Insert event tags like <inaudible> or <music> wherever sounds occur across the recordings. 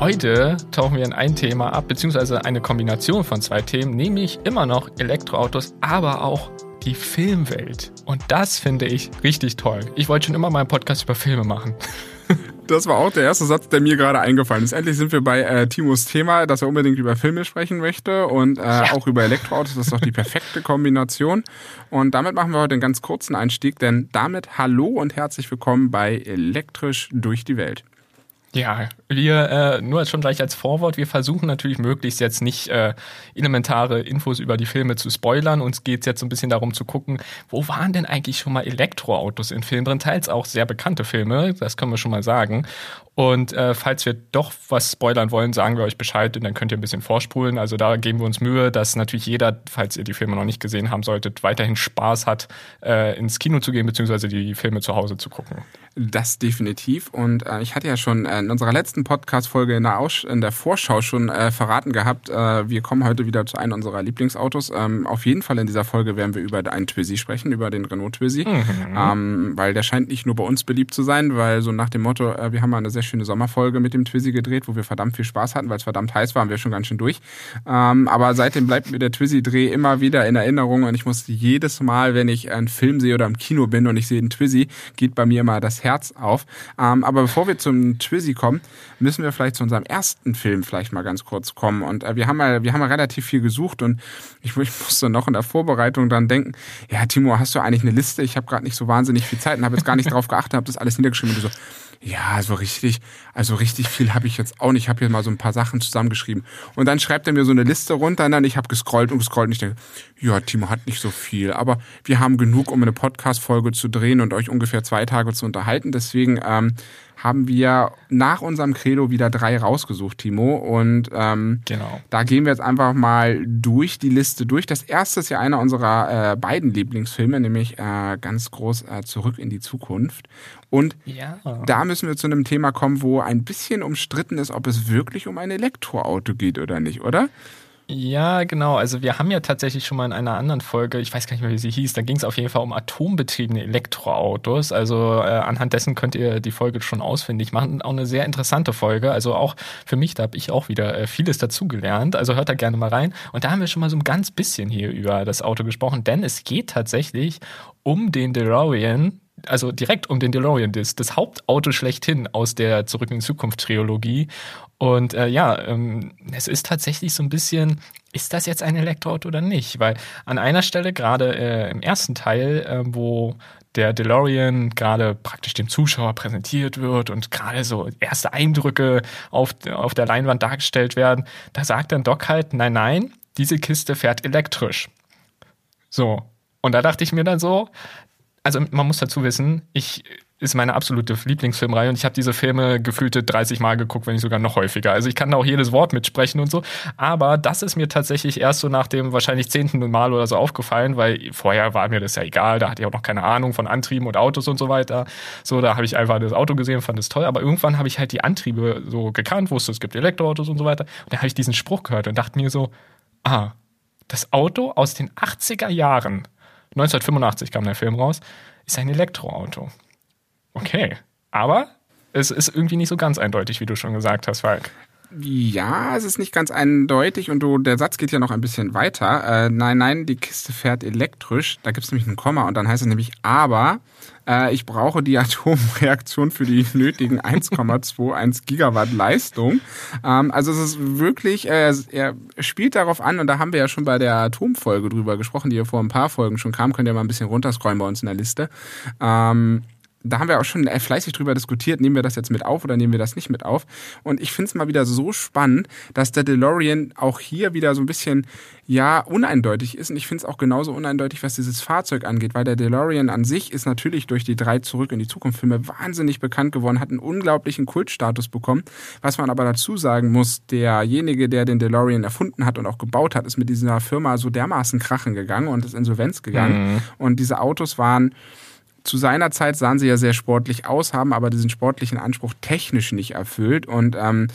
Heute tauchen wir in ein Thema ab, beziehungsweise eine Kombination von zwei Themen, nämlich immer noch Elektroautos, aber auch die Filmwelt. Und das finde ich richtig toll. Ich wollte schon immer mal einen Podcast über Filme machen. <laughs> Das war auch der erste Satz, der mir gerade eingefallen ist. Endlich sind wir bei äh, Timos Thema, dass er unbedingt über Filme sprechen möchte und äh, ja. auch über Elektroautos. Das ist doch die perfekte Kombination. Und damit machen wir heute einen ganz kurzen Einstieg, denn damit hallo und herzlich willkommen bei Elektrisch durch die Welt. Ja, wir, äh, nur schon gleich als Vorwort, wir versuchen natürlich möglichst jetzt nicht äh, elementare Infos über die Filme zu spoilern. Uns geht es jetzt so ein bisschen darum zu gucken, wo waren denn eigentlich schon mal Elektroautos in Filmen drin? Teils auch sehr bekannte Filme, das können wir schon mal sagen. Und äh, falls wir doch was spoilern wollen, sagen wir euch Bescheid und dann könnt ihr ein bisschen vorspulen. Also da geben wir uns Mühe, dass natürlich jeder, falls ihr die Filme noch nicht gesehen haben solltet, weiterhin Spaß hat, äh, ins Kino zu gehen, beziehungsweise die Filme zu Hause zu gucken. Das definitiv. Und äh, ich hatte ja schon äh, in unserer letzten Podcast-Folge in, der in der Vorschau schon äh, verraten gehabt, äh, wir kommen heute wieder zu einem unserer Lieblingsautos. Ähm, auf jeden Fall in dieser Folge werden wir über einen Twizy sprechen, über den Renault Twizy. Mhm. Ähm, weil der scheint nicht nur bei uns beliebt zu sein, weil so nach dem Motto, wir haben eine sehr schöne Sommerfolge mit dem Twizy gedreht, wo wir verdammt viel Spaß hatten, weil es verdammt heiß war, haben wir schon ganz schön durch. Ähm, aber seitdem bleibt mir der Twizy-Dreh immer wieder in Erinnerung und ich muss jedes Mal, wenn ich einen Film sehe oder im Kino bin und ich sehe einen Twizy, geht bei mir immer das Herz auf. Ähm, aber bevor wir zum Twizzy kommen, müssen wir vielleicht zu unserem ersten Film vielleicht mal ganz kurz kommen. Und äh, wir haben ja, wir haben ja relativ viel gesucht und ich, ich musste noch in der Vorbereitung dann denken, ja, Timo, hast du eigentlich eine Liste? Ich habe gerade nicht so wahnsinnig viel Zeit und habe jetzt gar nicht drauf geachtet, habe das alles niedergeschrieben und so, ja, so richtig, also richtig viel habe ich jetzt auch nicht. Ich habe hier mal so ein paar Sachen zusammengeschrieben. Und dann schreibt er mir so eine Liste runter und dann ich habe gescrollt und gescrollt und ich denke, ja, Timo hat nicht so viel, aber wir haben genug, um eine Podcast-Folge zu drehen und euch ungefähr zwei Tage zu unterhalten. Deswegen ähm, haben wir nach unserem Credo wieder drei rausgesucht, Timo. Und ähm, genau. da gehen wir jetzt einfach mal durch die Liste durch. Das erste ist ja einer unserer äh, beiden Lieblingsfilme, nämlich äh, ganz groß äh, Zurück in die Zukunft. Und ja. da müssen wir zu einem Thema kommen, wo ein bisschen umstritten ist, ob es wirklich um ein Elektroauto geht oder nicht, oder? Ja, genau. Also wir haben ja tatsächlich schon mal in einer anderen Folge, ich weiß gar nicht mehr, wie sie hieß, da ging es auf jeden Fall um atombetriebene Elektroautos. Also äh, anhand dessen könnt ihr die Folge schon ausfindig machen. Auch eine sehr interessante Folge. Also auch für mich, da habe ich auch wieder äh, vieles dazugelernt. Also hört da gerne mal rein. Und da haben wir schon mal so ein ganz bisschen hier über das Auto gesprochen, denn es geht tatsächlich um den DeLorean, also direkt um den DeLorean, das, das Hauptauto schlechthin aus der Zurück in Zukunft Trilogie. Und äh, ja, ähm, es ist tatsächlich so ein bisschen, ist das jetzt ein Elektroauto oder nicht? Weil an einer Stelle, gerade äh, im ersten Teil, äh, wo der DeLorean gerade praktisch dem Zuschauer präsentiert wird und gerade so erste Eindrücke auf, auf der Leinwand dargestellt werden, da sagt dann Doc halt, nein, nein, diese Kiste fährt elektrisch. So. Und da dachte ich mir dann so, also man muss dazu wissen, ich ist meine absolute Lieblingsfilmreihe und ich habe diese Filme gefühlte 30 Mal geguckt, wenn nicht sogar noch häufiger. Also ich kann da auch jedes Wort mitsprechen und so. Aber das ist mir tatsächlich erst so nach dem wahrscheinlich zehnten Mal oder so aufgefallen, weil vorher war mir das ja egal. Da hatte ich auch noch keine Ahnung von Antrieben und Autos und so weiter. So, da habe ich einfach das Auto gesehen, fand es toll. Aber irgendwann habe ich halt die Antriebe so gekannt, wusste, es gibt Elektroautos und so weiter. Und dann habe ich diesen Spruch gehört und dachte mir so, ah, das Auto aus den 80er Jahren 1985 kam der Film raus, ist ein Elektroauto. Okay, aber es ist irgendwie nicht so ganz eindeutig, wie du schon gesagt hast, Falk. Ja, es ist nicht ganz eindeutig und du, der Satz geht ja noch ein bisschen weiter. Äh, nein, nein, die Kiste fährt elektrisch. Da gibt es nämlich ein Komma und dann heißt es nämlich aber, äh, ich brauche die <laughs> Atomreaktion für die nötigen 1,21 Gigawatt Leistung. Ähm, also es ist wirklich, äh, er spielt darauf an und da haben wir ja schon bei der Atomfolge drüber gesprochen, die ja vor ein paar Folgen schon kam. Könnt ihr mal ein bisschen runterscrollen bei uns in der Liste. Ähm, da haben wir auch schon äh, fleißig drüber diskutiert, nehmen wir das jetzt mit auf oder nehmen wir das nicht mit auf. Und ich finde es mal wieder so spannend, dass der DeLorean auch hier wieder so ein bisschen, ja, uneindeutig ist. Und ich finde es auch genauso uneindeutig, was dieses Fahrzeug angeht, weil der DeLorean an sich ist natürlich durch die drei Zurück in die Zukunft Filme wahnsinnig bekannt geworden, hat einen unglaublichen Kultstatus bekommen. Was man aber dazu sagen muss, derjenige, der den DeLorean erfunden hat und auch gebaut hat, ist mit dieser Firma so dermaßen krachen gegangen und ist insolvenz gegangen. Mhm. Und diese Autos waren zu seiner Zeit sahen sie ja sehr sportlich aus, haben aber diesen sportlichen Anspruch technisch nicht erfüllt. Und ähm,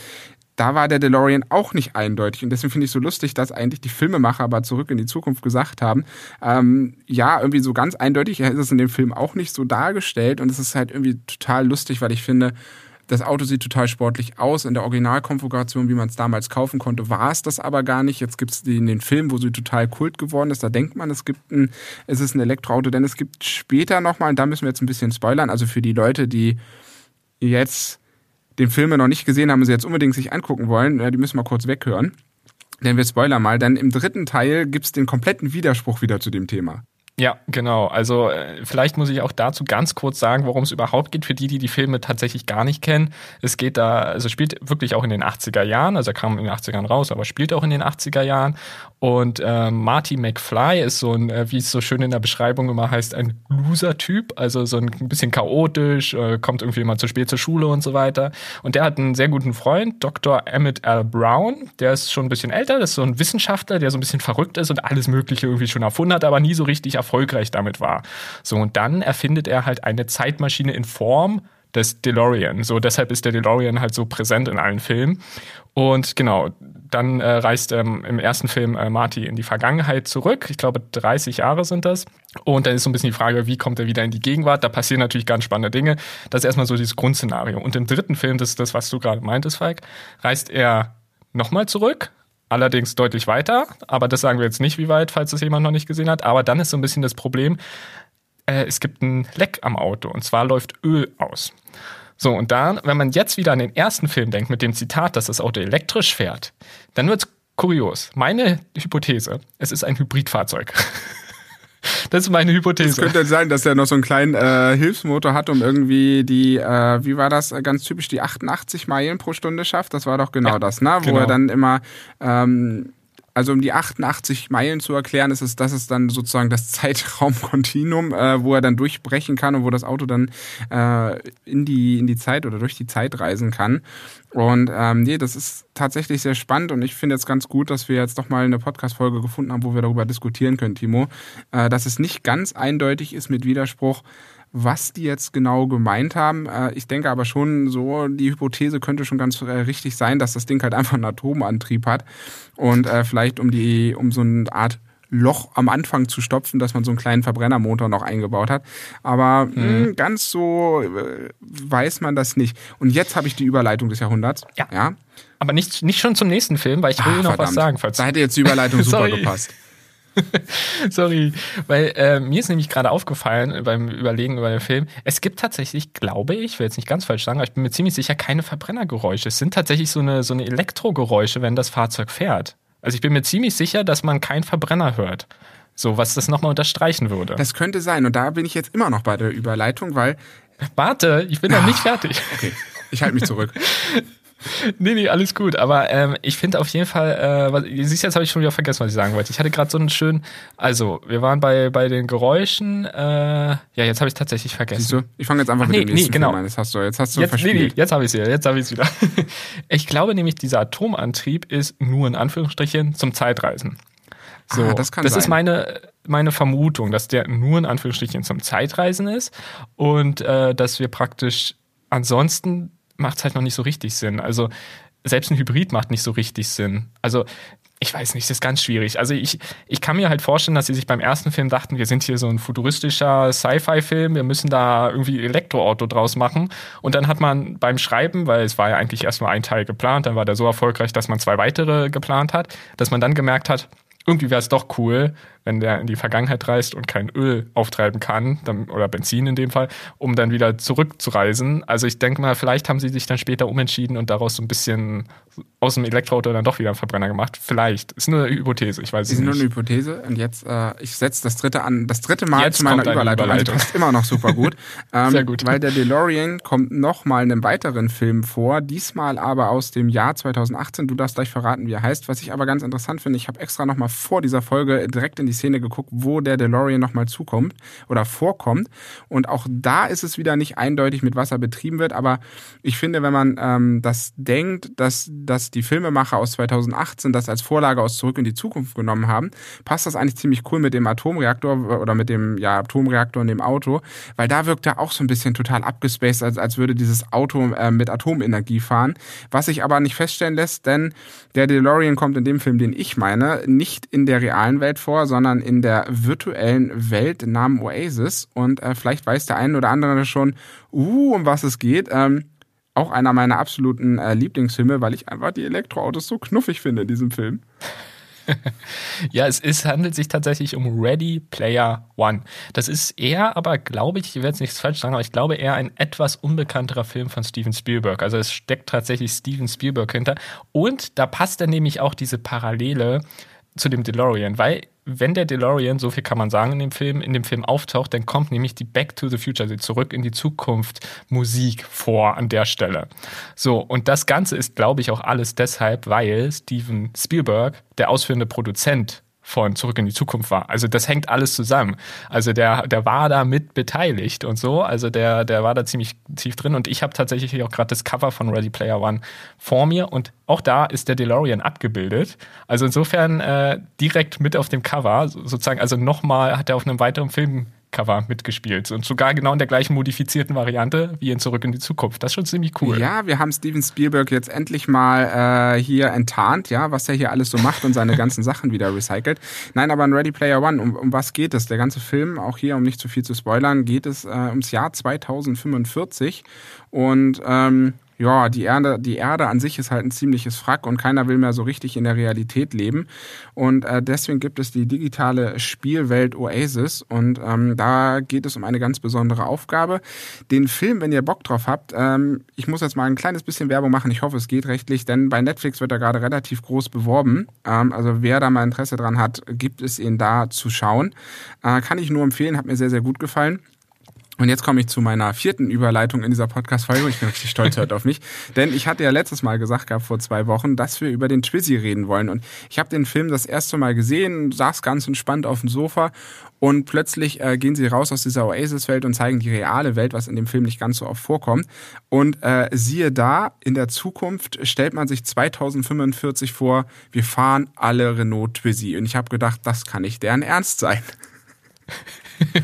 da war der DeLorean auch nicht eindeutig. Und deswegen finde ich so lustig, dass eigentlich die Filmemacher aber zurück in die Zukunft gesagt haben, ähm, ja, irgendwie so ganz eindeutig ist es in dem Film auch nicht so dargestellt. Und es ist halt irgendwie total lustig, weil ich finde, Das Auto sieht total sportlich aus. In der Originalkonfiguration, wie man es damals kaufen konnte, war es das aber gar nicht. Jetzt gibt es den, den Film, wo sie total kult geworden ist. Da denkt man, es gibt ein, es ist ein Elektroauto, denn es gibt später nochmal, da müssen wir jetzt ein bisschen spoilern, also für die Leute, die jetzt den Film noch nicht gesehen haben und sie jetzt unbedingt sich angucken wollen, die müssen mal kurz weghören. Denn wir spoilern mal, denn im dritten Teil gibt es den kompletten Widerspruch wieder zu dem Thema. Ja, genau. Also äh, vielleicht muss ich auch dazu ganz kurz sagen, worum es überhaupt geht, für die, die die Filme tatsächlich gar nicht kennen. Es geht da, also spielt wirklich auch in den 80er Jahren, also er kam in den 80ern raus, aber spielt auch in den 80er Jahren. Und äh, Marty McFly ist so ein, äh, wie es so schön in der Beschreibung immer heißt, ein Loser-Typ, also so ein bisschen chaotisch, äh, kommt irgendwie immer zu spät zur Schule und so weiter. Und der hat einen sehr guten Freund, Dr. Emmett L. Brown, der ist schon ein bisschen älter, das ist so ein Wissenschaftler, der so ein bisschen verrückt ist und alles Mögliche irgendwie schon erfunden hat, aber nie so richtig erfolgreich damit war. So, und dann erfindet er halt eine Zeitmaschine in Form des DeLorean. So, deshalb ist der DeLorean halt so präsent in allen Filmen. Und genau, dann äh, reist ähm, im ersten Film äh, Marty in die Vergangenheit zurück. Ich glaube, 30 Jahre sind das. Und dann ist so ein bisschen die Frage, wie kommt er wieder in die Gegenwart? Da passieren natürlich ganz spannende Dinge. Das ist erstmal so dieses Grundszenario. Und im dritten Film, das ist das, was du gerade meintest, Falk, reist er nochmal zurück allerdings deutlich weiter. Aber das sagen wir jetzt nicht, wie weit, falls das jemand noch nicht gesehen hat. Aber dann ist so ein bisschen das Problem, äh, es gibt ein Leck am Auto und zwar läuft Öl aus. So, und dann, wenn man jetzt wieder an den ersten Film denkt mit dem Zitat, dass das Auto elektrisch fährt, dann wird's kurios. Meine Hypothese, es ist ein Hybridfahrzeug. <laughs> Das ist meine Hypothese. Es könnte sein, dass er noch so einen kleinen äh, Hilfsmotor hat, um irgendwie die, äh, wie war das, äh, ganz typisch, die 88 Meilen pro Stunde schafft. Das war doch genau ja, das, ne? Wo genau. er dann immer ähm, also um die 88 Meilen zu erklären, ist es, das ist dann sozusagen das <laughs> Zeitraumkontinuum, äh, wo er dann durchbrechen kann und wo das Auto dann äh, in die in die Zeit oder durch die Zeit reisen kann. Und ähm, nee, das ist tatsächlich sehr spannend und ich finde jetzt ganz gut, dass wir jetzt doch mal eine Podcast-Folge gefunden haben, wo wir darüber diskutieren können, Timo, äh, dass es nicht ganz eindeutig ist mit Widerspruch, was die jetzt genau gemeint haben. Äh, ich denke aber schon so, die Hypothese könnte schon ganz äh, richtig sein, dass das Ding halt einfach einen Atomantrieb hat und äh, vielleicht um die, um so eine Art Loch am Anfang zu stopfen, dass man so einen kleinen Verbrennermotor noch eingebaut hat. Aber mhm. mh, hm, ganz so weiß man das nicht. Und jetzt habe ich die Überleitung des Jahrhunderts. Ja. ja. Aber nicht, nicht schon zum nächsten Film, weil ich will Ach, noch verdammt. was sagen. Falls da hätte jetzt die Überleitung <laughs> super gepasst. <laughs> Sorry, weil äh, mir ist nämlich gerade aufgefallen beim Überlegen über den Film, es gibt tatsächlich, glaube ich, will jetzt nicht ganz falsch sagen, aber ich bin mir ziemlich sicher, keine Verbrennergeräusche. Es sind tatsächlich so eine, so eine Elektrogeräusche, wenn das Fahrzeug fährt. Also ich bin mir ziemlich sicher, dass man keinen Verbrenner hört. So, was das nochmal unterstreichen würde. Das könnte sein. Und da bin ich jetzt immer noch bei der Überleitung, weil. Warte, ich bin noch nicht fertig. Okay, ich halte mich zurück. <laughs> nee, nee, alles gut. Aber ähm, ich finde auf jeden Fall, äh, was, siehst jetzt habe ich schon wieder vergessen, was ich sagen wollte. Ich hatte gerade so einen schönen, also wir waren bei, bei den Geräuschen, äh, ja, jetzt habe ich tatsächlich vergessen. Siehst du, ich fange jetzt einfach Ach, mit nee, dem nächsten nee, genau. an. Jetzt hast du, jetzt hast du jetzt, verspielt. Nee, nee, jetzt habe ich es wieder, jetzt habe ich es wieder. <laughs> ich glaube nämlich, dieser Atomantrieb ist nur in Anführungsstrichen zum Zeitreisen. So, ah, das kann das sein. ist meine, meine Vermutung, dass der nur in Anführungsstrichen zum Zeitreisen ist und äh, dass wir praktisch ansonsten macht es halt noch nicht so richtig Sinn. Also selbst ein Hybrid macht nicht so richtig Sinn. Also ich weiß nicht, das ist ganz schwierig. Also ich, ich kann mir halt vorstellen, dass sie sich beim ersten Film dachten, wir sind hier so ein futuristischer Sci-Fi-Film, wir müssen da irgendwie Elektroauto draus machen. Und dann hat man beim Schreiben, weil es war ja eigentlich erst nur ein Teil geplant, dann war der so erfolgreich, dass man zwei weitere geplant hat, dass man dann gemerkt hat, irgendwie wäre es doch cool, wenn der in die Vergangenheit reist und kein Öl auftreiben kann, dann, oder Benzin in dem Fall, um dann wieder zurückzureisen. Also ich denke mal, vielleicht haben sie sich dann später umentschieden und daraus so ein bisschen aus dem Elektroauto dann doch wieder einen Verbrenner gemacht. Vielleicht. Ist nur eine Hypothese, ich weiß es nicht. Ist nur eine Hypothese und jetzt, äh, ich setze das dritte an, das dritte Mal jetzt zu meiner Überleitung. Überleitung. Also, immer noch super gut. <laughs> ähm, Sehr gut. Weil der DeLorean kommt nochmal in einem weiteren Film vor, diesmal aber aus dem Jahr 2018. Du darfst gleich verraten, wie er heißt. Was ich aber ganz interessant finde, ich habe extra nochmal vor dieser Folge direkt in die Szene geguckt, wo der DeLorean nochmal zukommt oder vorkommt. Und auch da ist es wieder nicht eindeutig, mit was er betrieben wird. Aber ich finde, wenn man ähm, das denkt, dass, dass die Filmemacher aus 2018 das als Vorlage aus Zurück in die Zukunft genommen haben, passt das eigentlich ziemlich cool mit dem Atomreaktor oder mit dem ja, Atomreaktor in dem Auto, weil da wirkt er auch so ein bisschen total abgespaced, als, als würde dieses Auto äh, mit Atomenergie fahren. Was sich aber nicht feststellen lässt, denn der DeLorean kommt in dem Film, den ich meine, nicht in der realen Welt vor, sondern in der virtuellen Welt namens Oasis. Und äh, vielleicht weiß der eine oder andere schon, uh, um was es geht. Ähm, auch einer meiner absoluten äh, Lieblingsfilme, weil ich einfach die Elektroautos so knuffig finde in diesem Film. <laughs> ja, es ist, handelt sich tatsächlich um Ready Player One. Das ist eher, aber glaube ich, ich werde jetzt nichts falsch sagen, aber ich glaube eher ein etwas unbekannterer Film von Steven Spielberg. Also es steckt tatsächlich Steven Spielberg hinter. Und da passt dann nämlich auch diese Parallele zu dem DeLorean, weil wenn der DeLorean, so viel kann man sagen in dem Film, in dem Film auftaucht, dann kommt nämlich die Back to the Future, also zurück in die Zukunft Musik vor an der Stelle. So, und das Ganze ist, glaube ich, auch alles deshalb, weil Steven Spielberg, der ausführende Produzent von Zurück in die Zukunft war. Also das hängt alles zusammen. Also der, der war da mit beteiligt und so. Also der, der war da ziemlich tief drin. Und ich habe tatsächlich auch gerade das Cover von Ready Player One vor mir und auch da ist der DeLorean abgebildet. Also insofern äh, direkt mit auf dem Cover, sozusagen, also nochmal hat er auf einem weiteren Film Cover mitgespielt und sogar genau in der gleichen modifizierten Variante wie in Zurück in die Zukunft. Das ist schon ziemlich cool. Ja, wir haben Steven Spielberg jetzt endlich mal äh, hier enttarnt, ja, was er hier alles so macht und seine ganzen Sachen wieder recycelt. Nein, aber in Ready Player One, um, um was geht es? Der ganze Film, auch hier, um nicht zu viel zu spoilern, geht es äh, ums Jahr 2045 und ähm, ja, die Erde, die Erde an sich ist halt ein ziemliches Frack und keiner will mehr so richtig in der Realität leben. Und äh, deswegen gibt es die digitale Spielwelt Oasis und ähm, da geht es um eine ganz besondere Aufgabe. Den Film, wenn ihr Bock drauf habt, ähm, ich muss jetzt mal ein kleines bisschen Werbung machen. Ich hoffe, es geht rechtlich, denn bei Netflix wird er gerade relativ groß beworben. Ähm, also wer da mal Interesse dran hat, gibt es ihn da zu schauen. Äh, kann ich nur empfehlen, hat mir sehr, sehr gut gefallen. Und jetzt komme ich zu meiner vierten Überleitung in dieser Podcast-Folge. Ich bin richtig stolz heute auf mich. <laughs> Denn ich hatte ja letztes Mal gesagt gehabt, vor zwei Wochen, dass wir über den Twizzy reden wollen. Und ich habe den Film das erste Mal gesehen, saß ganz entspannt auf dem Sofa und plötzlich äh, gehen sie raus aus dieser Oasis-Welt und zeigen die reale Welt, was in dem Film nicht ganz so oft vorkommt. Und äh, siehe da, in der Zukunft stellt man sich 2045 vor, wir fahren alle Renault Twizy. Und ich habe gedacht, das kann nicht deren Ernst sein. <laughs>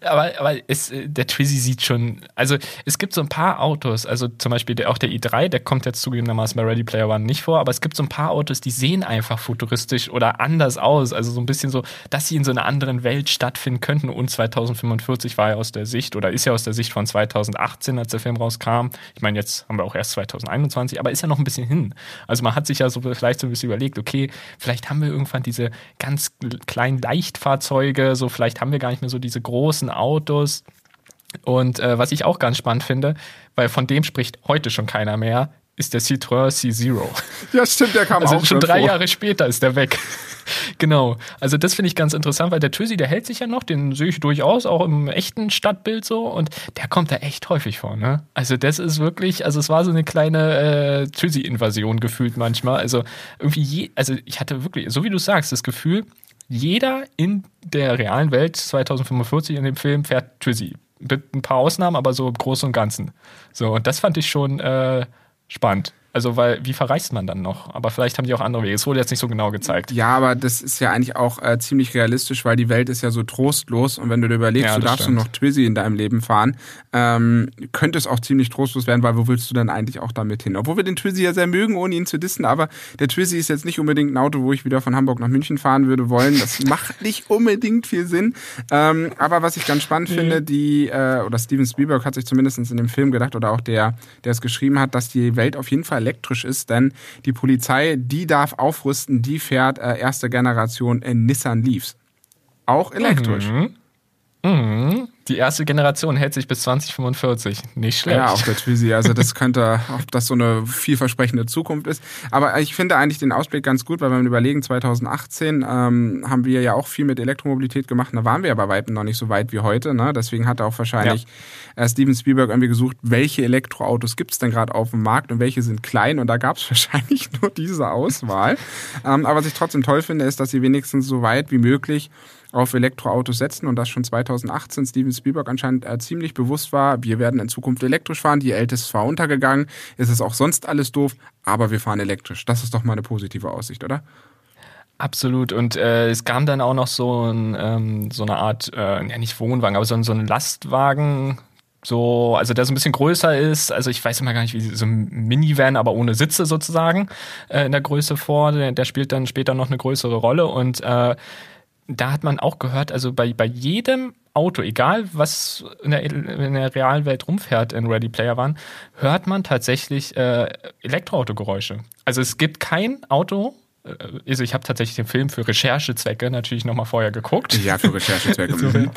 aber aber es, äh, der Twizy sieht schon, also es gibt so ein paar Autos, also zum Beispiel der, auch der i3, der kommt jetzt zugegebenermaßen bei Ready Player One nicht vor, aber es gibt so ein paar Autos, die sehen einfach futuristisch oder anders aus, also so ein bisschen so, dass sie in so einer anderen Welt stattfinden könnten und 2045 war ja aus der Sicht oder ist ja aus der Sicht von 2018, als der Film rauskam. Ich meine, jetzt haben wir auch erst 2021, aber ist ja noch ein bisschen hin. Also man hat sich ja so vielleicht so ein bisschen überlegt, okay, vielleicht haben wir irgendwann diese ganz kleinen Leichtfahrzeuge, so vielleicht haben wir gar nicht mehr so diese großen Autos. Und äh, was ich auch ganz spannend finde, weil von dem spricht heute schon keiner mehr, ist der Citroën C0. <laughs> Ja, stimmt, der kam also auch schon drei vor. Jahre später ist der weg. <laughs> genau. Also das finde ich ganz interessant, weil der Tüsi, der hält sich ja noch, den sehe ich durchaus auch im echten Stadtbild so und der kommt da echt häufig vor, ne? Also das ist wirklich, also es war so eine kleine äh, Tüsi-Invasion gefühlt manchmal. Also irgendwie je, also ich hatte wirklich, so wie du sagst, das Gefühl, jeder in der realen Welt 2045 in dem Film fährt Twizy. Mit ein paar Ausnahmen, aber so im Großen und Ganzen. So, und das fand ich schon äh, spannend. Also, weil, wie verreist man dann noch? Aber vielleicht haben die auch andere Wege. Es wurde jetzt nicht so genau gezeigt. Ja, aber das ist ja eigentlich auch äh, ziemlich realistisch, weil die Welt ist ja so trostlos und wenn du dir überlegst, Ja, du darfst stimmt. nur noch Twizy in deinem Leben fahren, ähm, könnte es auch ziemlich trostlos werden, weil wo willst du denn eigentlich auch damit hin? Obwohl wir den Twizy ja sehr mögen, ohne ihn zu dissen, aber der Twizy ist jetzt nicht unbedingt ein Auto, wo ich wieder von Hamburg nach München fahren würde wollen. Das <laughs> macht nicht unbedingt viel Sinn. Ähm, aber was ich ganz spannend finde, die, äh, oder Steven Spielberg hat sich zumindest in dem Film gedacht, oder auch der, der es geschrieben hat, dass die Welt auf jeden Fall elektrisch ist, denn die Polizei, die darf aufrüsten, die fährt äh, erste Generation in Nissan Leafs. Auch elektrisch. Mhm. Mhm. Die erste Generation hält sich bis 2045. Nicht schlecht. Ja, auch der Twizy. Also das könnte, ob das so eine vielversprechende Zukunft ist. Aber ich finde eigentlich den Ausblick ganz gut, weil wenn wir überlegen, 2018 ähm, haben wir ja auch viel mit Elektromobilität gemacht. Da waren wir aber weitem noch nicht so weit wie heute. Ne? Deswegen hat auch wahrscheinlich äh, Steven Spielberg irgendwie gesucht, welche Elektroautos gibt es denn gerade auf dem Markt und welche sind klein. Und da gab es <laughs> wahrscheinlich nur diese Auswahl. ähm, aber was ich trotzdem toll finde, ist, dass sie wenigstens so weit wie möglich auf Elektroautos setzen und das schon 2018 Steven Spielberg anscheinend äh, ziemlich bewusst war, wir werden in Zukunft elektrisch fahren, die Älteste zwar untergegangen, es ist auch sonst alles doof, aber wir fahren elektrisch. Das ist doch mal eine positive Aussicht, oder? Absolut. Und äh, es kam dann auch noch so, ein, ähm, so eine Art, äh, ja nicht Wohnwagen, aber so, ein- so ein Lastwagen, so, also der so ein bisschen größer ist. Also ich weiß immer gar nicht, wie so ein Minivan, aber ohne Sitze sozusagen äh, in der Größe vor. Der, der spielt dann später noch eine größere Rolle und äh, da hat man auch gehört, also bei, bei jedem Auto, egal was in der, in der realen Welt rumfährt in Ready Player One, hört man tatsächlich äh, Elektroautogeräusche. Also es gibt kein Auto, äh, also ich habe tatsächlich den Film für Recherchezwecke natürlich nochmal vorher geguckt. Ja, für Recherchezwecke. Mhm.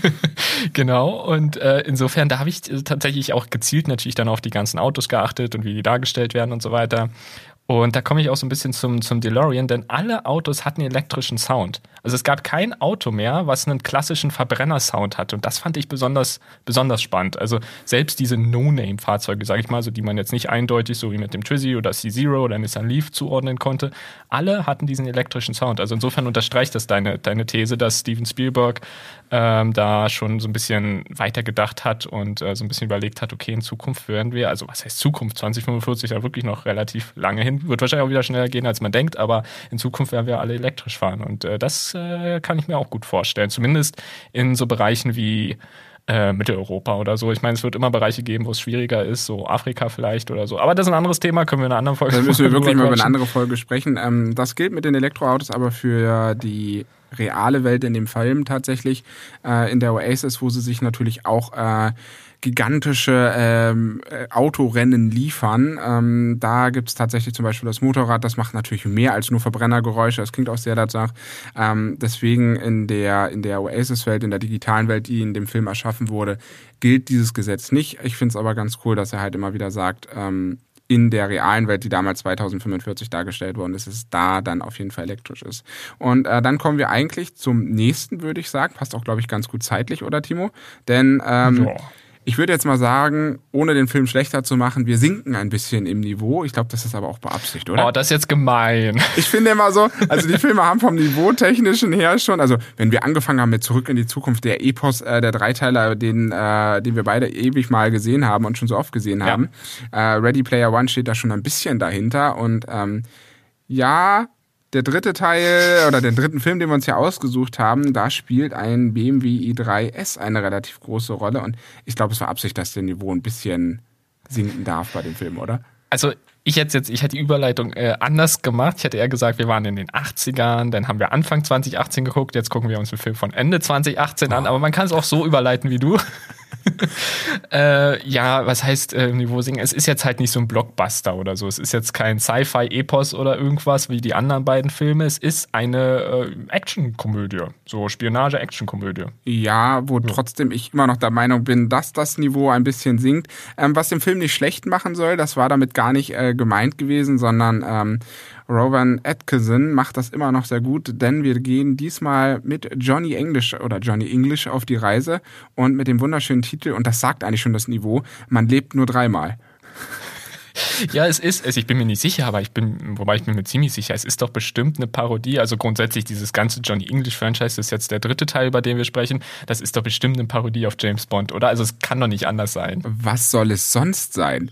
<laughs> genau, und äh, insofern, da habe ich tatsächlich auch gezielt natürlich dann auf die ganzen Autos geachtet und wie die dargestellt werden und so weiter. Und da komme ich auch so ein bisschen zum, zum DeLorean, denn alle Autos hatten elektrischen Sound. Also es gab kein Auto mehr, was einen klassischen Verbrennersound hatte. Und das fand ich besonders, besonders spannend. Also selbst diese No-Name-Fahrzeuge, sage ich mal, so die man jetzt nicht eindeutig so wie mit dem Twizy oder C-Zero oder Nissan Leaf zuordnen konnte, alle hatten diesen elektrischen Sound. Also insofern unterstreicht das deine, deine These, dass Steven Spielberg ähm, da schon so ein bisschen weitergedacht hat und äh, so ein bisschen überlegt hat, okay, in Zukunft werden wir, also was heißt Zukunft? 2045 ja wirklich noch relativ lange hin, wird wahrscheinlich auch wieder schneller gehen, als man denkt, aber in Zukunft werden wir alle elektrisch fahren. Und äh, das äh, kann ich mir auch gut vorstellen. Zumindest in so Bereichen wie äh, Mitteleuropa oder so. Ich meine, es wird immer Bereiche geben, wo es schwieriger ist, so Afrika vielleicht oder so. Aber das ist ein anderes Thema, können wir in einer anderen Folge Da müssen wir wirklich mal über eine andere Folge sprechen. Ähm, das gilt mit den Elektroautos aber für die reale Welt in dem Film tatsächlich. Äh, in der Oasis, wo sie sich natürlich auch äh, gigantische ähm, äh, Autorennen liefern. Ähm, da gibt's tatsächlich zum Beispiel das Motorrad, das macht natürlich mehr als nur Verbrennergeräusche. Das klingt auch sehr danach. Ähm, deswegen in der, in der Oasis-Welt, in der digitalen Welt, die in dem Film erschaffen wurde, gilt dieses Gesetz nicht. Ich finde es aber ganz cool, dass er halt immer wieder sagt, ähm, in der realen Welt, die damals 2045 dargestellt worden ist, es da dann auf jeden Fall elektrisch ist. Und äh, dann kommen wir eigentlich zum nächsten, würde ich sagen. Passt auch, glaube ich, ganz gut zeitlich, oder Timo? Denn ähm. Ich würde jetzt mal sagen, ohne den Film schlechter zu machen, wir sinken ein bisschen im Niveau. Ich glaube, das ist aber auch beabsichtigt, oder? Oh, das ist jetzt gemein. Ich finde immer so, also die Filme haben vom Niveau technischen her schon, also wenn wir angefangen haben mit Zurück in die Zukunft, der Epos, äh, der Dreiteiler, den, äh, den wir beide ewig mal gesehen haben und schon so oft gesehen haben, ja. äh, Ready Player One steht da schon ein bisschen dahinter und ähm, ja, der dritte Teil oder den dritten Film, den wir uns hier ausgesucht haben, da spielt ein BMW i3S eine relativ große Rolle. Und ich glaube, es war Absicht, dass der Niveau ein bisschen sinken darf bei dem Film, oder? Also ich hätte jetzt, ich hätte die Überleitung äh, anders gemacht. Ich hätte eher gesagt, wir waren in den 80ern, dann haben wir Anfang 2018 geguckt, jetzt gucken wir uns den Film von Ende 2018 an, aber man kann es auch so überleiten wie du. <laughs> äh, ja, was heißt äh, Niveau singen? Es ist jetzt halt nicht so ein Blockbuster oder so. Es ist jetzt kein Sci-Fi-Epos oder irgendwas wie die anderen beiden Filme. Es ist eine äh, Actionkomödie, so Spionage-Action-Komödie. Ja, wo ja. trotzdem ich immer noch der Meinung bin, dass das Niveau ein bisschen sinkt. Ähm, was den Film nicht schlecht machen soll, das war damit gar nicht äh, gemeint gewesen, sondern ähm, Rowan Atkinson macht das immer noch sehr gut, denn wir gehen diesmal mit Johnny English oder Johnny English auf die Reise und mit dem wunderschönen Titel, und das sagt eigentlich schon das Niveau, man lebt nur dreimal. <laughs> Ja, es ist, also ich bin mir nicht sicher, aber ich bin, wobei ich bin mir ziemlich sicher, es ist doch bestimmt eine Parodie. Also grundsätzlich dieses ganze Johnny English Franchise, das ist jetzt der dritte Teil, über den wir sprechen, das ist doch bestimmt eine Parodie auf James Bond, oder? Also es kann doch nicht anders sein. Was soll es sonst sein?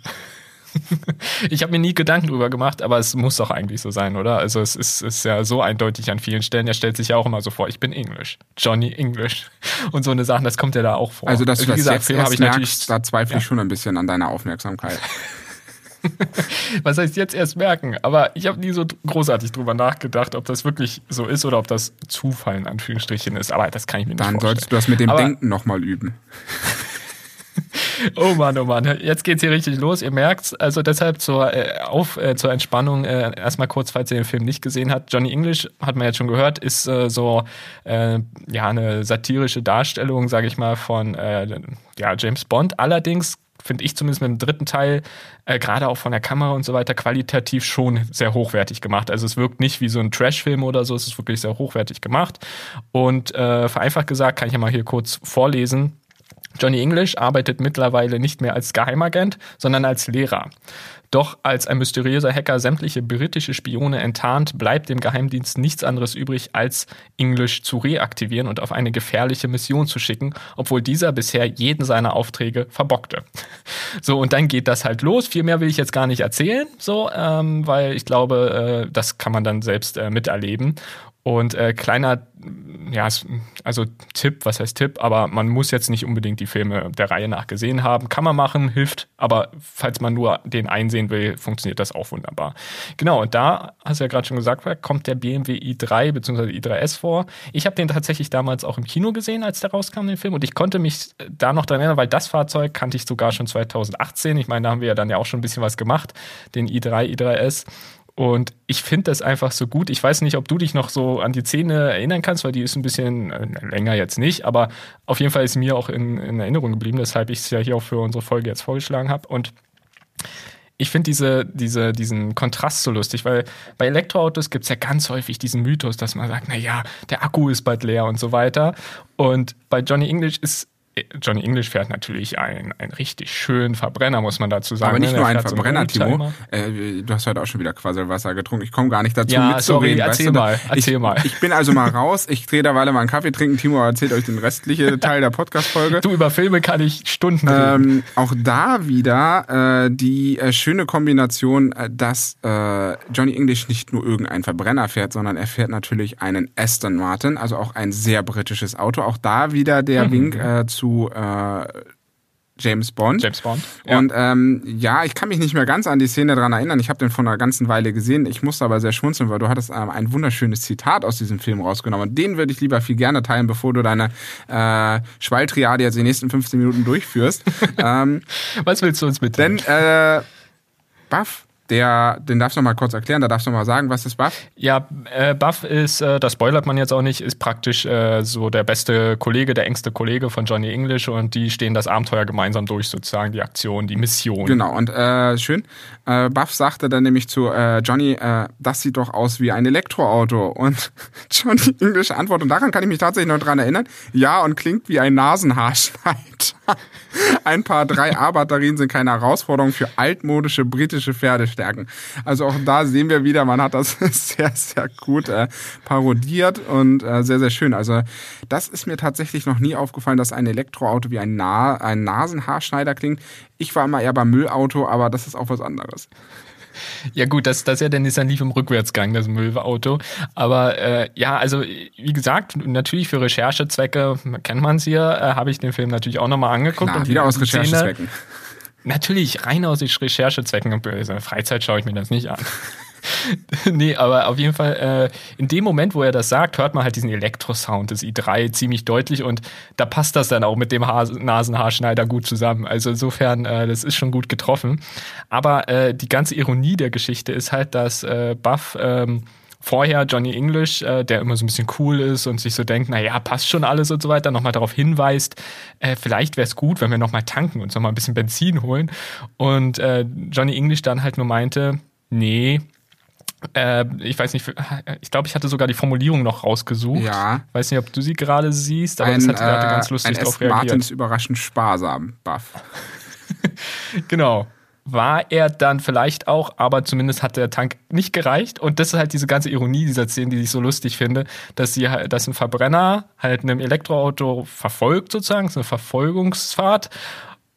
<laughs> ich habe mir nie Gedanken drüber gemacht, aber es muss doch eigentlich so sein, oder? Also es ist, ist ja so eindeutig an vielen Stellen. Er stellt sich ja auch immer so vor, ich bin Englisch. Johnny English. <laughs> Und so eine Sache, das kommt ja da auch vor. Also, dass du Wie das gesagt, jetzt erst ich merkst, da zweifle ich ja. schon ein bisschen an deiner Aufmerksamkeit. <laughs> Was heißt jetzt erst merken? Aber ich habe nie so großartig drüber nachgedacht, ob das wirklich so ist oder ob das Zufall in Anführungsstrichen ist. Aber das kann ich mir nicht Dann vorstellen. Dann solltest du das mit dem Aber Denken nochmal üben. Oh Mann, oh Mann. Jetzt geht's hier richtig los. Ihr merkt's. Also deshalb zur, äh, auf, äh, zur Entspannung äh, erstmal kurz, falls ihr den Film nicht gesehen habt. Johnny English, hat man jetzt schon gehört, ist äh, so äh, ja eine satirische Darstellung, sage ich mal, von äh, ja, James Bond. Allerdings finde ich zumindest mit dem dritten Teil, äh, gerade auch von der Kamera und so weiter, qualitativ schon sehr hochwertig gemacht. Also es wirkt nicht wie so ein Trash-Film oder so, es ist wirklich sehr hochwertig gemacht. Und äh, vereinfacht gesagt, kann ich ja mal hier kurz vorlesen, Johnny English arbeitet mittlerweile nicht mehr als Geheimagent, sondern als Lehrer. Doch als ein mysteriöser Hacker sämtliche britische Spione enttarnt, bleibt dem Geheimdienst nichts anderes übrig, als English zu reaktivieren und auf eine gefährliche Mission zu schicken, obwohl dieser bisher jeden seiner Aufträge verbockte. So, und dann geht das halt los. Viel mehr will ich jetzt gar nicht erzählen, so, ähm, weil ich glaube, äh, das kann man dann selbst äh, miterleben. Und äh, kleiner, ja, also Tipp, was heißt Tipp, aber man muss jetzt nicht unbedingt die Filme der Reihe nach gesehen haben. Kann man machen, hilft, aber falls man nur den einsehen will, funktioniert das auch wunderbar. Genau, und da, hast du ja gerade schon gesagt, kommt der BMW i3 bzw. i3S vor. Ich habe den tatsächlich damals auch im Kino gesehen, als der rauskam, den Film, und ich konnte mich da noch dran erinnern, weil das Fahrzeug kannte ich sogar schon 2018. Ich meine, da haben wir ja dann ja auch schon ein bisschen was gemacht, den i3, i3S. Und ich finde das einfach so gut. Ich weiß nicht, ob du dich noch so an die Szene erinnern kannst, weil die ist ein bisschen äh, länger jetzt nicht, aber auf jeden Fall ist mir auch in, in Erinnerung geblieben, weshalb ich es ja hier auch für unsere Folge jetzt vorgeschlagen habe. Und ich finde diese, diese, diesen Kontrast so lustig, weil bei Elektroautos gibt es ja ganz häufig diesen Mythos, dass man sagt, naja, der Akku ist bald leer und so weiter. Und bei Johnny English ist Johnny English fährt natürlich einen, einen richtig schönen Verbrenner, muss man dazu sagen. Aber nicht ne? nur einen Verbrenner, so Timo. Äh, du hast heute auch schon wieder Quasselwasser getrunken. Ich komme gar nicht dazu ja, mitzureden. Sorry, erzähl mal, erzähl ich, mal. Ich bin also mal raus. Ich drehe derweil mal einen Kaffee trinken. Timo erzählt euch den restlichen <laughs> Teil der Podcast-Folge. Du, über Filme kann ich Stunden reden. Ähm, auch da wieder äh, die äh, schöne Kombination, äh, dass äh, Johnny English nicht nur irgendeinen Verbrenner fährt, sondern er fährt natürlich einen Aston Martin, also auch ein sehr britisches Auto. Auch da wieder der mhm. Wink äh, zu äh, James Bond. James Bond. Ja. Und ähm, ja, ich kann mich nicht mehr ganz an die Szene dran erinnern. Ich habe den vor einer ganzen Weile gesehen. Ich musste aber sehr schmunzeln, weil du hattest ähm, ein wunderschönes Zitat aus diesem Film rausgenommen. Und den würde ich lieber viel gerne teilen, bevor du deine äh, Schwalltriade jetzt die nächsten 15 Minuten durchführst. <laughs> ähm, Was willst du uns mitteilen? Denn äh, Buff der, den darfst du noch mal kurz erklären, da darfst du noch mal sagen, was ist Buff? Ja, äh, Buff ist, äh, das spoilert man jetzt auch nicht, ist praktisch äh, so der beste Kollege, der engste Kollege von Johnny English und die stehen das Abenteuer gemeinsam durch, sozusagen, die Aktion, die Mission. Genau, und äh, schön, äh, Buff sagte dann nämlich zu äh, Johnny, das sieht doch aus wie ein Elektroauto. Und <laughs> Johnny English antwortet, und daran kann ich mich tatsächlich noch dran erinnern, ja, und klingt wie ein Nasenhaarschneider. <laughs> ein paar 3A-Batterien sind keine Herausforderung für altmodische britische Pferdestärken. Also auch da sehen wir wieder, man hat das <laughs> sehr, sehr gut äh, parodiert und äh, sehr, sehr schön. Also das ist mir tatsächlich noch nie aufgefallen, dass ein Elektroauto wie ein, Na ein Nasenhaarschneider klingt. Ich war immer eher beim Müllauto, aber das ist auch was anderes. Ja gut, das, das ist ja der Nissan Leaf im Rückwärtsgang, das Müllauto. Aber äh, ja, also wie gesagt, natürlich für Recherchezwecke, kennt man es hier, äh, habe ich den Film natürlich auch nochmal angeguckt. Klar, und wieder aus Recherchezwecken. Natürlich, rein aus Recherchezwecken. In Freizeit schaue ich mir das nicht an. <laughs> nee, aber auf jeden Fall, äh, in dem Moment, wo er das sagt, hört man halt diesen Elektrosound des i3 ziemlich deutlich und da passt das dann auch mit dem Haar Nasenhaarschneider gut zusammen. Also insofern, äh, das ist schon gut getroffen. Aber äh, die ganze Ironie der Geschichte ist halt, dass äh, Buff ähm, vorher Johnny English, äh, der immer so ein bisschen cool ist und sich so denkt, na ja, passt schon alles und so weiter, nochmal darauf hinweist, äh, vielleicht wäre es gut, wenn wir nochmal tanken und uns nochmal ein bisschen Benzin holen. Und äh, Johnny English dann halt nur meinte, nee, äh, ich weiß nicht, ich glaube, ich hatte sogar die Formulierung noch rausgesucht. Ja. Weiß nicht, ob du sie gerade siehst, aber ein, das hat, hatte ganz äh, lustig ein drauf reagiert. Martins überraschend sparsam, Buff. <laughs> genau. War er dann vielleicht auch, aber zumindest hat der Tank nicht gereicht. Und das ist halt diese ganze Ironie dieser Szene, die ich so lustig finde, dass sie halt, dass ein Verbrenner halt einem Elektroauto verfolgt sozusagen, so eine Verfolgungsfahrt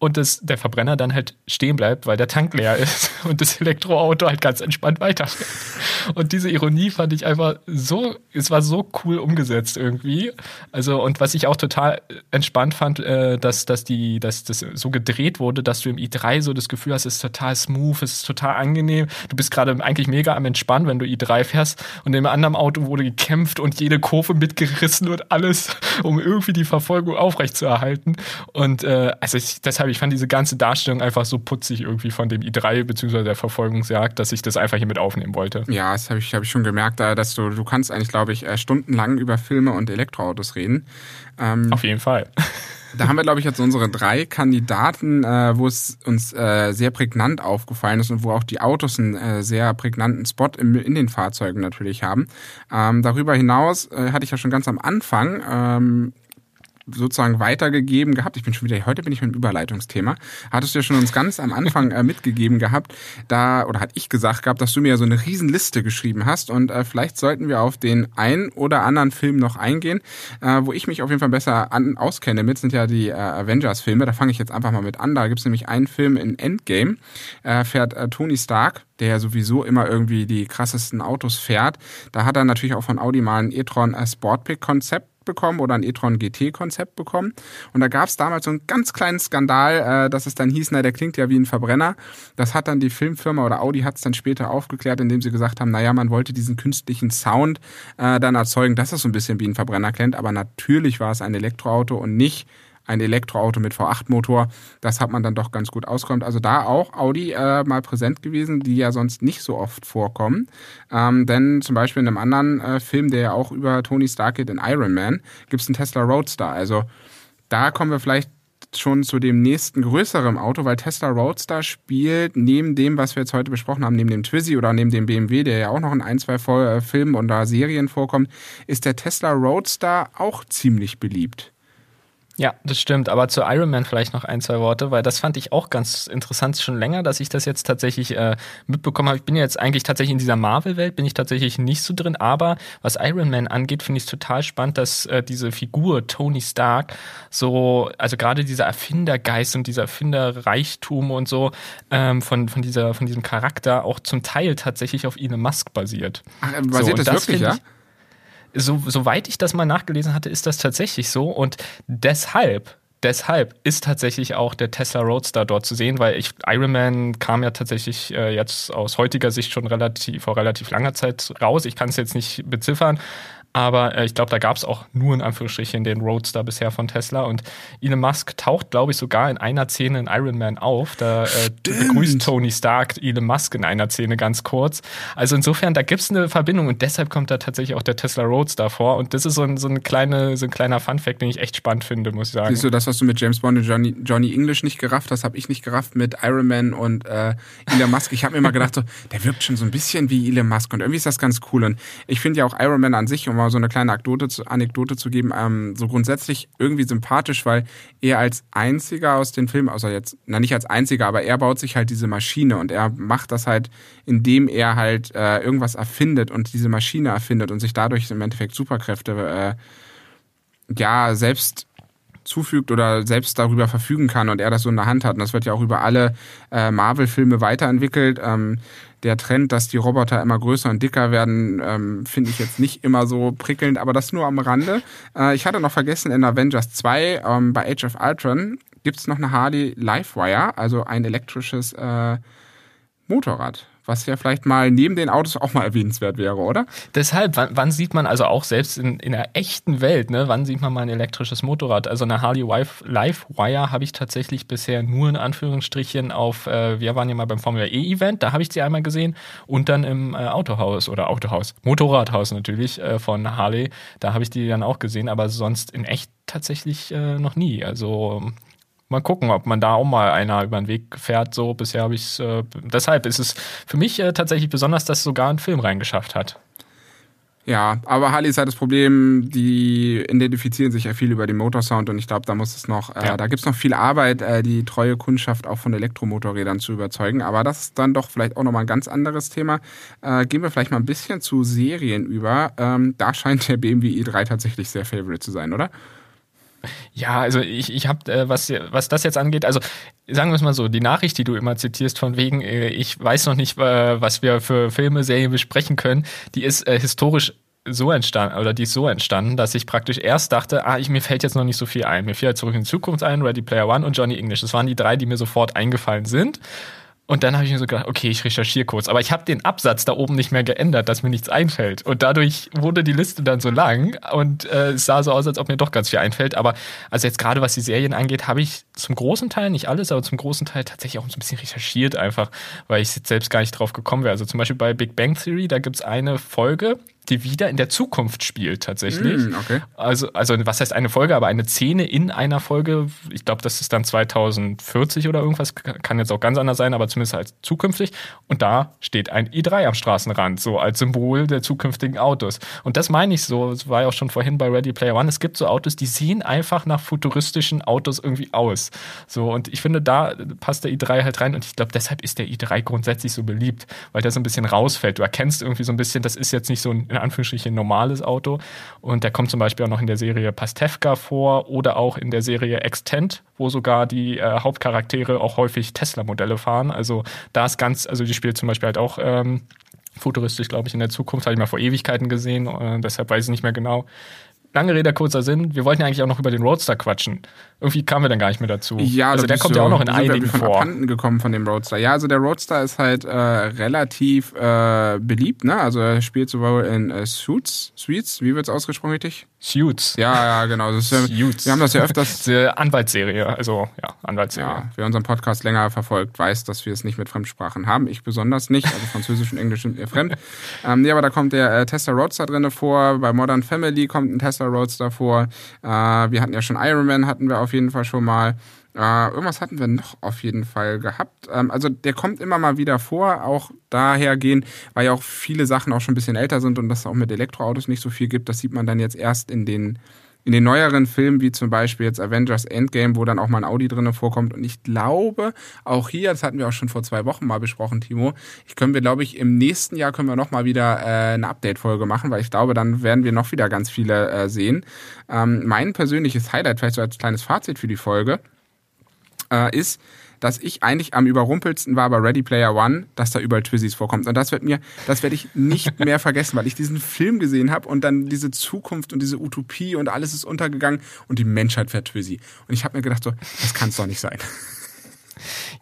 und das, der Verbrenner dann halt stehen bleibt, weil der Tank leer ist <laughs> und das Elektroauto halt ganz entspannt weiterfährt. Und diese Ironie fand ich einfach so, es war so cool umgesetzt irgendwie. Also, und was ich auch total entspannt fand, äh, dass, dass, die, dass das so gedreht wurde, dass du im i3 so das Gefühl hast, es ist total smooth, es ist total angenehm. Du bist gerade eigentlich mega am Entspannen, wenn du i3 fährst. Und im anderen Auto wurde gekämpft und jede Kurve mitgerissen und alles, um irgendwie die Verfolgung aufrechtzuerhalten. Und äh, also ich, das habe ich ich fand diese ganze Darstellung einfach so putzig irgendwie von dem i3 bzw. der Verfolgungsjagd, dass ich das einfach hier mit aufnehmen wollte. Ja, das habe ich, hab ich schon gemerkt, dass du, du kannst eigentlich, glaube ich, äh, stundenlang über Filme und Elektroautos reden. Ähm, Auf jeden Fall. <laughs> Da haben wir, glaube ich, jetzt unsere drei Kandidaten, äh, wo es uns äh, sehr prägnant aufgefallen ist und wo auch die Autos einen äh, sehr prägnanten Spot im, in den Fahrzeugen natürlich haben. Ähm, darüber hinaus äh, hatte ich ja schon ganz am Anfang ähm, sozusagen weitergegeben gehabt. Ich bin schon wieder, heute bin ich mit dem Überleitungsthema. Hattest du ja schon uns ganz am Anfang äh, mitgegeben gehabt, da, oder hat ich gesagt gehabt, dass du mir ja so eine Riesenliste geschrieben hast und äh, vielleicht sollten wir auf den ein oder anderen Film noch eingehen, äh, wo ich mich auf jeden Fall besser an, auskenne mit, sind ja die äh, Avengers-Filme. Da fange ich jetzt einfach mal mit an. Da gibt's nämlich einen Film in Endgame, äh, fährt äh, Tony Stark der ja sowieso immer irgendwie die krassesten Autos fährt. Da hat er natürlich auch von Audi mal ein e-tron äh, Sportpick-Konzept bekommen oder ein e-tron GT-Konzept bekommen. Und da gab es damals so einen ganz kleinen Skandal, äh, dass es dann hieß, na, der klingt ja wie ein Verbrenner. Das hat dann die Filmfirma oder Audi hat es dann später aufgeklärt, indem sie gesagt haben, naja, man wollte diesen künstlichen Sound äh, dann erzeugen, dass es so ein bisschen wie ein Verbrenner klingt. Aber natürlich war es ein Elektroauto und nicht ein Elektroauto mit V8-Motor. Das hat man dann doch ganz gut auskommt. Also da auch Audi äh, mal präsent gewesen, die ja sonst nicht so oft vorkommen. Ähm, denn zum Beispiel in einem anderen äh, Film, der ja auch über Tony Stark geht, in Iron Man, gibt es einen Tesla Roadster. Also da kommen wir vielleicht schon zu dem nächsten größeren Auto, weil Tesla Roadster spielt neben dem, was wir jetzt heute besprochen haben, neben dem Twizy oder neben dem BMW, der ja auch noch in ein, zwei äh, Filmen oder Serien vorkommt, ist der Tesla Roadster auch ziemlich beliebt. Ja, das stimmt. Aber zu Iron Man vielleicht noch ein, zwei Worte, weil das fand ich auch ganz interessant schon länger, dass ich das jetzt tatsächlich äh, mitbekommen habe. Ich bin jetzt eigentlich tatsächlich in dieser Marvel-Welt, bin ich tatsächlich nicht so drin. Aber was Iron Man angeht, finde ich es total spannend, dass äh, diese Figur Tony Stark so, also gerade dieser Erfindergeist und dieser Erfinderreichtum und so ähm, von, von, dieser, von diesem Charakter auch zum Teil tatsächlich auf Elon Musk basiert. Ach, basiert so, das, das wirklich, ja? So, soweit ich das mal nachgelesen hatte, ist das tatsächlich so. Und deshalb deshalb ist tatsächlich auch der Tesla Roadster dort zu sehen, weil ich, Iron Man kam ja tatsächlich äh, jetzt aus heutiger Sicht schon relativ vor relativ langer Zeit raus. Ich kann es jetzt nicht beziffern, aber äh, ich glaube, da gab es auch nur in Anführungsstrichen den Roadster bisher von Tesla. Und Elon Musk taucht, glaube ich, sogar in einer Szene in Iron Man auf. Da äh, begrüßt Tony Stark Elon Musk in einer Szene ganz kurz. Also insofern, da gibt es eine Verbindung und deshalb kommt da tatsächlich auch der Tesla Roadster vor. Und das ist so ein, so ein, kleine, so ein kleiner Fun-Fact, den ich echt spannend finde, muss ich sagen. Siehst du, das, was du mit James Bond und Johnny, Johnny English nicht gerafft hast, habe ich nicht gerafft mit Iron Man und äh, Elon Musk. Ich habe mir immer gedacht, so, der wirkt schon so ein bisschen wie Elon Musk und irgendwie ist das ganz cool. Und ich finde ja auch Iron Man an sich, um mal so eine kleine Anekdote zu, Anekdote zu geben, ähm, so grundsätzlich irgendwie sympathisch, weil er als einziger aus den Filmen, außer jetzt, na nicht als einziger, aber er baut sich halt diese Maschine und er macht das halt, indem er halt äh, irgendwas erfindet und diese Maschine erfindet und sich dadurch im Endeffekt Superkräfte äh, ja selbst zufügt oder selbst darüber verfügen kann und er das so in der Hand hat. Und das wird ja auch über alle äh, Marvel-Filme weiterentwickelt. Ähm, der Trend, dass die Roboter immer größer und dicker werden, ähm, finde ich jetzt nicht immer so prickelnd, aber das nur am Rande. Äh, ich hatte noch vergessen, in Avengers 2 ähm, bei Age of Ultron gibt's noch eine Harley Livewire, also ein elektrisches äh, Motorrad was ja vielleicht mal neben den Autos auch mal erwähnenswert wäre, oder? Deshalb, wann, wann sieht man also auch selbst in, in der echten Welt, ne, wann sieht man mal ein elektrisches Motorrad? Also eine Harley Livewire habe ich tatsächlich bisher nur in Anführungsstrichen auf, äh, wir waren ja mal beim Formula E Event, da habe ich sie einmal gesehen und dann im äh, Autohaus oder Autohaus, Motorradhaus natürlich äh, von Harley, da habe ich die dann auch gesehen, aber sonst in echt tatsächlich äh, noch nie. Also mal gucken, ob man da auch mal einer über den Weg fährt. So bisher habe ich es. Äh, deshalb ist es für mich äh, tatsächlich besonders, dass es sogar einen Film reingeschafft hat. Ja, aber Harley ist halt das Problem, die identifizieren sich ja viel über den Motorsound und ich glaube, da muss es noch, äh, ja. da gibt's noch viel Arbeit, äh, die treue Kundschaft auch von Elektromotorrädern zu überzeugen. Aber das ist dann doch vielleicht auch nochmal ein ganz anderes Thema. Äh, gehen wir vielleicht mal ein bisschen zu Serien über. Ähm, da scheint der BMW i3 tatsächlich sehr favorite zu sein, oder? Ja, also ich, ich habe, äh, was, was das jetzt angeht, also sagen wir es mal so, die Nachricht, die du immer zitierst, von wegen, äh, ich weiß noch nicht, äh, was wir für Filme, Serien besprechen können, die ist äh, historisch so entstanden, oder die ist so entstanden, dass ich praktisch erst dachte, ah, ich, mir fällt jetzt noch nicht so viel ein. Mir fällt zurück in die Zukunft ein, Ready Player One und Johnny English. Das waren die drei, die mir sofort eingefallen sind. Und dann habe ich mir so gedacht, okay, ich recherchiere kurz. Aber ich habe den Absatz da oben nicht mehr geändert, dass mir nichts einfällt. Und dadurch wurde die Liste dann so lang und äh, es sah so aus, als ob mir doch ganz viel einfällt. Aber also jetzt gerade was die Serien angeht, habe ich zum großen Teil, nicht alles, aber zum großen Teil tatsächlich auch ein bisschen recherchiert einfach, weil ich selbst gar nicht drauf gekommen wäre. Also zum Beispiel bei Big Bang Theory, da gibt es eine Folge, die wieder in der Zukunft spielt tatsächlich. Mm, okay. Also, also was heißt eine Folge, aber eine Szene in einer Folge. Ich glaube, das ist dann 2040 oder irgendwas. Kann jetzt auch ganz anders sein, aber zumindest halt zukünftig. Und da steht ein i3 am Straßenrand, so als Symbol der zukünftigen Autos. Und das meine ich so, das war ja auch schon vorhin bei Ready Player One. Es gibt so Autos, die sehen einfach nach futuristischen Autos irgendwie aus. So, und ich finde, da passt der i3 halt rein. Und ich glaube, deshalb ist der i3 grundsätzlich so beliebt, weil der so ein bisschen rausfällt. Du erkennst irgendwie so ein bisschen, das ist jetzt nicht so ein in Anführungsstrichen normales Auto. Und der kommt zum Beispiel auch noch in der Serie Pastewka vor oder auch in der Serie Extent, wo sogar die äh, Hauptcharaktere auch häufig Tesla-Modelle fahren. Also da ist ganz, also die spielt zum Beispiel halt auch ähm, futuristisch, glaube ich, in der Zukunft, habe ich mal vor Ewigkeiten gesehen, äh, deshalb weiß ich nicht mehr genau. Lange Rede, kurzer Sinn. Wir wollten ja eigentlich auch noch über den Roadster quatschen. Irgendwie kamen wir dann gar nicht mehr dazu. Ja, also der kommt so, ja auch noch in einigen von vor. Abhanden gekommen von dem Roadster. Ja, also der Roadster ist halt äh, relativ äh, beliebt, ne? Also er spielt sowohl in äh, Suits, Suits, wie wird's ausgesprochen richtig? Suits. Ja, ja, genau. Das ist, Suits. Wir haben das ja öfters. Die Anwaltsserie, also ja, Anwaltsserie. Ja, wer unseren Podcast länger verfolgt, weiß, dass wir es nicht mit Fremdsprachen haben. Ich besonders nicht. Also Französisch und Englisch sind mir fremd. <laughs> ähm, nee, aber da kommt der äh, Tesla Roadster drinne vor. Bei Modern Family kommt ein Tesla Roadster vor. Äh, wir hatten ja schon Iron Man, hatten wir auf jeden Fall schon mal. Äh, irgendwas hatten wir noch auf jeden Fall gehabt. Ähm, also der kommt immer mal wieder vor, auch daher gehen, weil ja auch viele Sachen auch schon ein bisschen älter sind und das auch mit Elektroautos nicht so viel gibt. Das sieht man dann jetzt erst in den in den neueren Filmen, wie zum Beispiel jetzt Avengers Endgame, wo dann auch mal ein Audi drinne vorkommt. Und ich glaube, auch hier, das hatten wir auch schon vor zwei Wochen mal besprochen, Timo, ich können wir, glaube ich, im nächsten Jahr können wir noch mal wieder äh, eine Update-Folge machen, weil ich glaube, dann werden wir noch wieder ganz viele äh, sehen. Ähm, mein persönliches Highlight, vielleicht so als kleines Fazit für die Folge, äh, ist, dass ich eigentlich am überrumpelsten war bei Ready Player One, dass da überall Twizzys vorkommt. Und das wird mir, das werde ich nicht <laughs> mehr vergessen, weil ich diesen Film gesehen habe und dann diese Zukunft und diese Utopie und alles ist untergegangen und die Menschheit fährt Twizzy. Und ich habe mir gedacht, so, das kann es doch nicht sein. <laughs>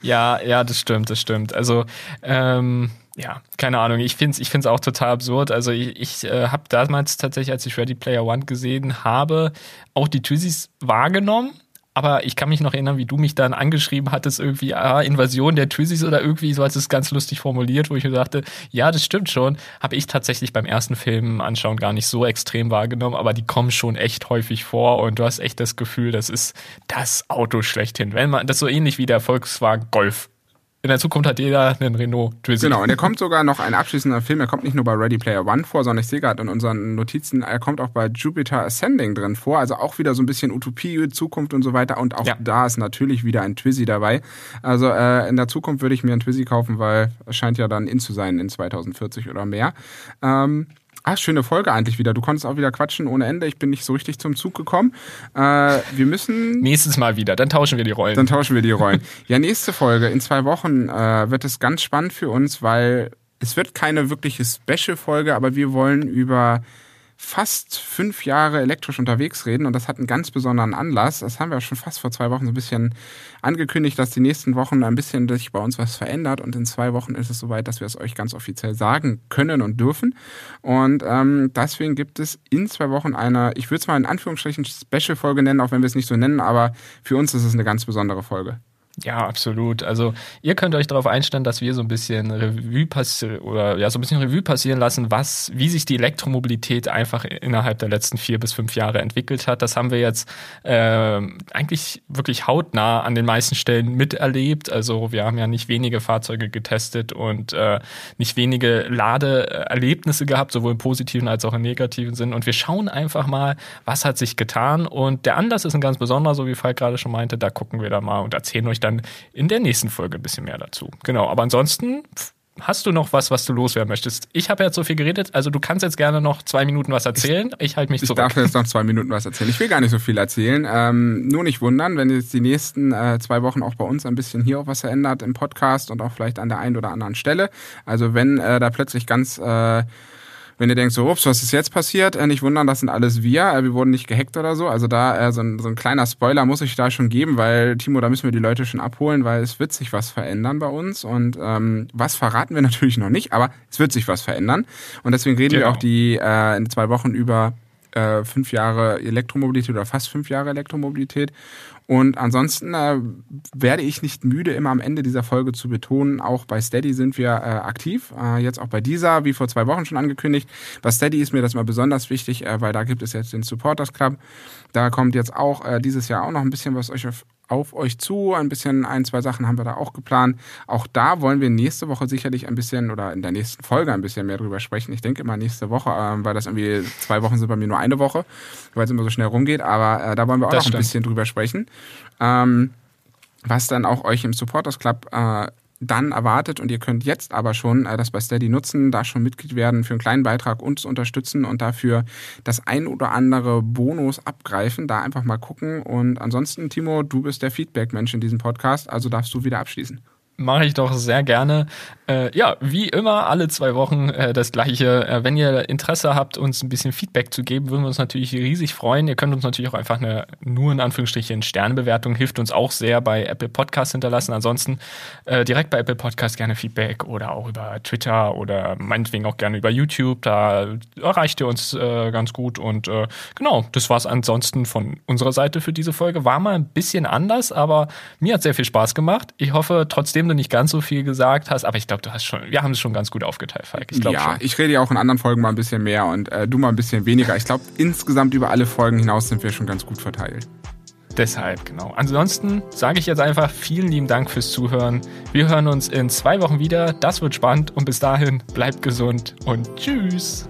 Ja, ja, das stimmt, das stimmt. Also, ähm, ja, keine Ahnung. Ich finde es ich find's auch total absurd. Also ich, ich äh, habe damals tatsächlich, als ich Ready Player One gesehen habe, auch die Twizzys wahrgenommen aber ich kann mich noch erinnern, wie du mich dann angeschrieben hattest, irgendwie, ah, Invasion der Twizzys oder irgendwie, so hast es ganz lustig formuliert, wo ich mir dachte, ja, das stimmt schon. Habe ich tatsächlich beim ersten Film anschauen gar nicht so extrem wahrgenommen, aber die kommen schon echt häufig vor und du hast echt das Gefühl, das ist das Auto schlechthin. Wenn man, das ist so ähnlich wie der Volkswagen Golf in der Zukunft hat jeder einen Renault Twizy. Genau, und er kommt sogar noch ein abschließender Film. Er kommt nicht nur bei Ready Player One vor, sondern ich sehe gerade in unseren Notizen, er kommt auch bei Jupiter Ascending drin vor. Also auch wieder so ein bisschen Utopie, Zukunft und so weiter. Und auch ja. da ist natürlich wieder ein Twizy dabei. Also äh, in der Zukunft würde ich mir ein Twizy kaufen, weil es scheint ja dann in zu sein in 2040 oder mehr. Ähm, Ah, schöne Folge eigentlich wieder. Du konntest auch wieder quatschen ohne Ende. Ich bin nicht so richtig zum Zug gekommen. Äh, wir müssen. Nächstes Mal wieder. Dann tauschen wir die Rollen. Dann tauschen wir die Rollen. ja, nächste Folge. In zwei Wochen äh, wird es ganz spannend für uns, weil es wird keine wirkliche Special-Folge, aber wir wollen über fast fünf Jahre elektrisch unterwegs reden und das hat einen ganz besonderen Anlass. Das haben wir schon fast vor zwei Wochen so ein bisschen angekündigt, dass die nächsten Wochen ein bisschen sich bei uns was verändert und in zwei Wochen ist es soweit, dass wir es euch ganz offiziell sagen können und dürfen. Und ähm, deswegen gibt es in zwei Wochen eine, ich würde es mal in Anführungsstrichen Special-Folge nennen, auch wenn wir es nicht so nennen, aber für uns ist es eine ganz besondere Folge. Ja, absolut. Also ihr könnt euch darauf einstellen, dass wir so ein bisschen Revue passieren oder ja so ein bisschen Revue passieren lassen, was, wie sich die Elektromobilität einfach innerhalb der letzten vier bis fünf Jahre entwickelt hat. Das haben wir jetzt äh, eigentlich wirklich hautnah an den meisten Stellen miterlebt. Also wir haben ja nicht wenige Fahrzeuge getestet und äh, nicht wenige Ladeerlebnisse gehabt, sowohl im positiven als auch im negativen Sinn. Und wir schauen einfach mal, was hat sich getan. Und der Anlass ist ein ganz besonderer, so wie Falk gerade schon meinte. Da gucken wir da mal und erzählen euch dann in der nächsten Folge ein bisschen mehr dazu. Genau, aber ansonsten hast du noch was, was du loswerden möchtest? Ich habe jetzt so viel geredet, also du kannst jetzt gerne noch zwei Minuten was erzählen. Ich, ich halte mich ich zurück. Ich darf jetzt noch zwei Minuten was erzählen. Ich will gar nicht so viel erzählen. Ähm, nur nicht wundern, wenn jetzt die nächsten äh, zwei Wochen auch bei uns ein bisschen hier auch was verändert im Podcast und auch vielleicht an der einen oder anderen Stelle. Also wenn äh, da plötzlich ganz äh, wenn ihr denkt, so, ups, was ist jetzt passiert? Äh, nicht wundern, das sind alles wir. Äh, wir wurden nicht gehackt oder so. Also da äh, so, ein, so ein kleiner Spoiler muss ich da schon geben, weil, Timo, da müssen wir die Leute schon abholen, weil es wird sich was verändern bei uns. Und ähm, was verraten wir <laughs> natürlich noch nicht, aber es wird sich was verändern. Und deswegen reden genau. wir auch die äh, in zwei Wochen über äh, fünf Jahre Elektromobilität oder fast fünf Jahre Elektromobilität. Und ansonsten äh, werde ich nicht müde, immer am Ende dieser Folge zu betonen, auch bei Steady sind wir äh, aktiv. Äh, jetzt auch bei dieser, wie vor zwei Wochen schon angekündigt. Bei Steady ist mir das mal besonders wichtig, äh, weil da gibt es jetzt den Supporters Club. Da kommt jetzt auch äh, dieses Jahr auch noch ein bisschen was euch auf, auf euch zu. Ein bisschen, ein, zwei Sachen haben wir da auch geplant. Auch da wollen wir nächste Woche sicherlich ein bisschen oder in der nächsten Folge ein bisschen mehr drüber sprechen. Ich denke immer nächste Woche, äh, weil das irgendwie zwei Wochen sind bei mir nur eine Woche, weil es immer so schnell rumgeht. Aber äh, da wollen wir auch das noch stimmt. ein bisschen drüber sprechen. Ähm, was dann auch euch im Supporters Club äh, dann erwartet und ihr könnt jetzt aber schon äh, das bei Steady nutzen, da schon Mitglied werden, für einen kleinen Beitrag uns unterstützen und dafür das ein oder andere Bonus abgreifen. Da einfach mal gucken. Und ansonsten, Timo, du bist der Feedback-Mensch in diesem Podcast, also darfst du wieder abschließen. Mache ich doch sehr gerne. Äh, ja, wie immer, alle zwei Wochen äh, das gleiche. Äh, wenn ihr Interesse habt, uns ein bisschen Feedback zu geben, würden wir uns natürlich riesig freuen. Ihr könnt uns natürlich auch einfach eine, nur in Anführungsstrichen, Sternebewertung, hilft uns auch sehr bei Apple Podcasts hinterlassen. Ansonsten äh, direkt bei Apple Podcasts gerne Feedback oder auch über Twitter oder meinetwegen auch gerne über YouTube. Da erreicht ihr uns äh, ganz gut. Und äh, genau, das war es ansonsten von unserer Seite für diese Folge. War mal ein bisschen anders, aber mir hat sehr viel Spaß gemacht. Ich hoffe trotzdem, du nicht ganz so viel gesagt hast, aber ich glaube, du hast schon, wir haben es schon ganz gut aufgeteilt, Falk. Ich ja, schon. ich rede ja auch in anderen Folgen mal ein bisschen mehr und äh, du mal ein bisschen weniger. Ich glaube, insgesamt über alle Folgen hinaus sind wir schon ganz gut verteilt. Deshalb, genau. Ansonsten sage ich jetzt einfach vielen lieben Dank fürs Zuhören. Wir hören uns in zwei Wochen wieder. Das wird spannend und bis dahin bleibt gesund und tschüss.